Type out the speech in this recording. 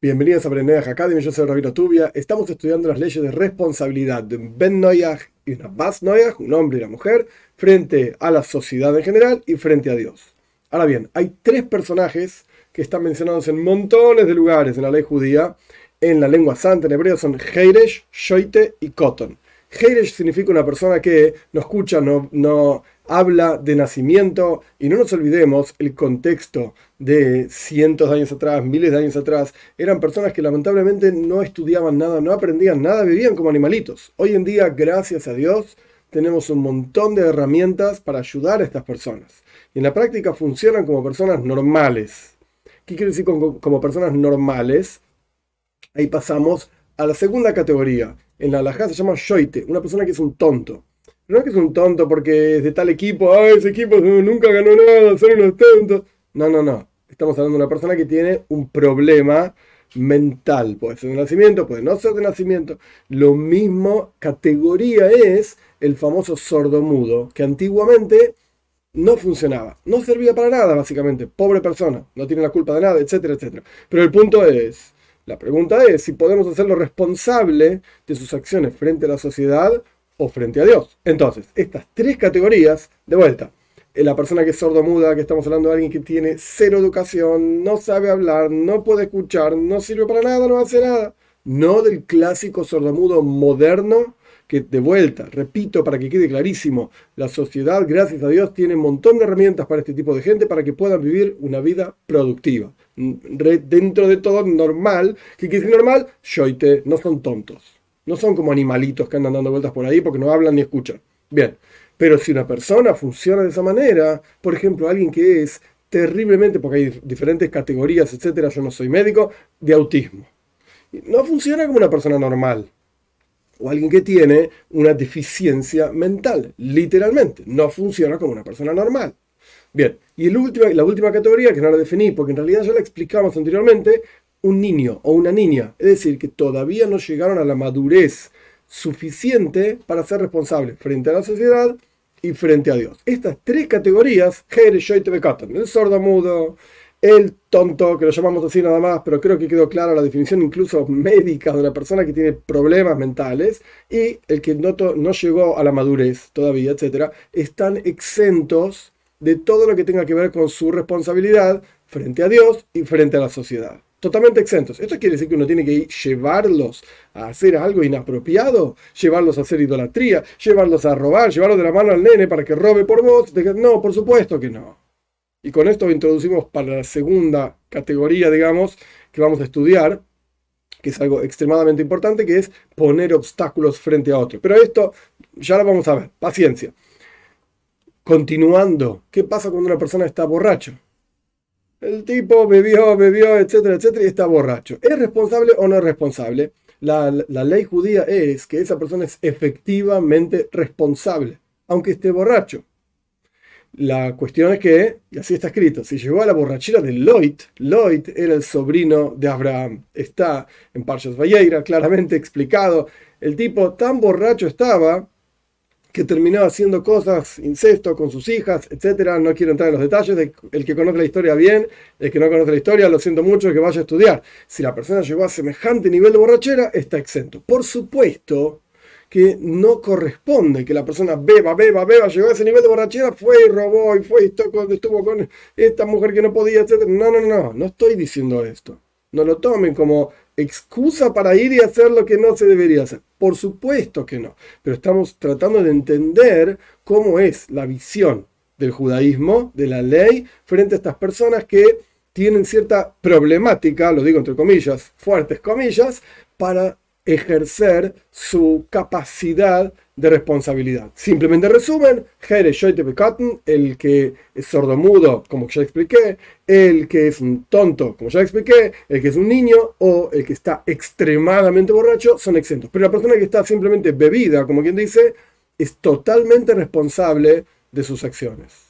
Bienvenidos a Brenneach Academy, yo soy Rabino Tubia. Estamos estudiando las leyes de responsabilidad de un Ben Noyaj y una Bas Noyaj, un hombre y una mujer, frente a la sociedad en general y frente a Dios. Ahora bien, hay tres personajes que están mencionados en montones de lugares en la ley judía. En la lengua santa, en hebreo, son Heiresh, Shoite y Koton. Heiresh significa una persona que no escucha, no, no habla de nacimiento y no nos olvidemos el contexto de cientos de años atrás, miles de años atrás, eran personas que lamentablemente no estudiaban nada, no aprendían nada, vivían como animalitos. Hoy en día, gracias a Dios, tenemos un montón de herramientas para ayudar a estas personas. Y en la práctica funcionan como personas normales. ¿Qué quiere decir como, como personas normales? Ahí pasamos a la segunda categoría. En la alajá se llama shoite, una persona que es un tonto. No es que es un tonto porque es de tal equipo, ah, ese equipo nunca ganó nada, son unos tontos. No, no, no. Estamos hablando de una persona que tiene un problema mental. Puede ser de nacimiento, puede no ser de nacimiento. Lo mismo categoría es el famoso sordomudo, que antiguamente no funcionaba, no servía para nada, básicamente. Pobre persona, no tiene la culpa de nada, etcétera, etcétera. Pero el punto es, la pregunta es si podemos hacerlo responsable de sus acciones frente a la sociedad o frente a Dios. Entonces, estas tres categorías, de vuelta, eh, la persona que es sordo-muda, que estamos hablando de alguien que tiene cero educación, no sabe hablar, no puede escuchar, no sirve para nada, no hace nada. No del clásico sordomudo moderno, que de vuelta, repito para que quede clarísimo, la sociedad, gracias a Dios, tiene un montón de herramientas para este tipo de gente para que puedan vivir una vida productiva. Mm, dentro de todo normal, que quiere decir normal, shoite, no son tontos. No son como animalitos que andan dando vueltas por ahí porque no hablan ni escuchan. Bien, pero si una persona funciona de esa manera, por ejemplo, alguien que es terriblemente, porque hay diferentes categorías, etcétera, yo no soy médico, de autismo. No funciona como una persona normal. O alguien que tiene una deficiencia mental, literalmente. No funciona como una persona normal. Bien, y el la última categoría, que no la definí, porque en realidad ya la explicamos anteriormente, un niño o una niña, es decir, que todavía no llegaron a la madurez suficiente para ser responsables frente a la sociedad y frente a Dios. Estas tres categorías, el sordo mudo, el tonto, que lo llamamos así nada más, pero creo que quedó clara la definición incluso médica de una persona que tiene problemas mentales, y el que no, no llegó a la madurez todavía, etcétera, están exentos de todo lo que tenga que ver con su responsabilidad frente a Dios y frente a la sociedad totalmente exentos. ¿Esto quiere decir que uno tiene que llevarlos a hacer algo inapropiado? ¿Llevarlos a hacer idolatría? ¿Llevarlos a robar? ¿Llevarlos de la mano al nene para que robe por vos? No, por supuesto que no. Y con esto introducimos para la segunda categoría, digamos, que vamos a estudiar, que es algo extremadamente importante, que es poner obstáculos frente a otro. Pero esto ya lo vamos a ver. Paciencia. Continuando, ¿qué pasa cuando una persona está borracho? El tipo bebió, bebió, etcétera, etcétera, y está borracho. ¿Es responsable o no es responsable? La, la, ley judía es que esa persona es efectivamente responsable, aunque esté borracho. La cuestión es que, y así está escrito, si llegó a la borrachera de Loit, Loit era el sobrino de Abraham. Está en Parshas Valleira, claramente explicado. El tipo tan borracho estaba que terminó haciendo cosas, incesto con sus hijas, etcétera. No quiero entrar en los detalles. el que conoce la historia bien, el que no conoce la historia, lo siento mucho, que vaya a estudiar. Si la persona llegó a semejante nivel de borrachera, está exento. Por supuesto que no corresponde que la persona beba, beba, beba, llegó a ese nivel de borrachera, fue y robó y fue y estuvo con esta mujer que no podía, etcétera. No, no, no, no estoy diciendo esto. No lo tomen como excusa para ir y hacer lo que no se debería hacer. Por supuesto que no, pero estamos tratando de entender cómo es la visión del judaísmo, de la ley, frente a estas personas que tienen cierta problemática, lo digo entre comillas, fuertes comillas, para ejercer su capacidad de responsabilidad. Simplemente resumen, el que es sordomudo, como ya expliqué, el que es un tonto, como ya expliqué, el que es un niño o el que está extremadamente borracho son exentos. Pero la persona que está simplemente bebida, como quien dice, es totalmente responsable de sus acciones.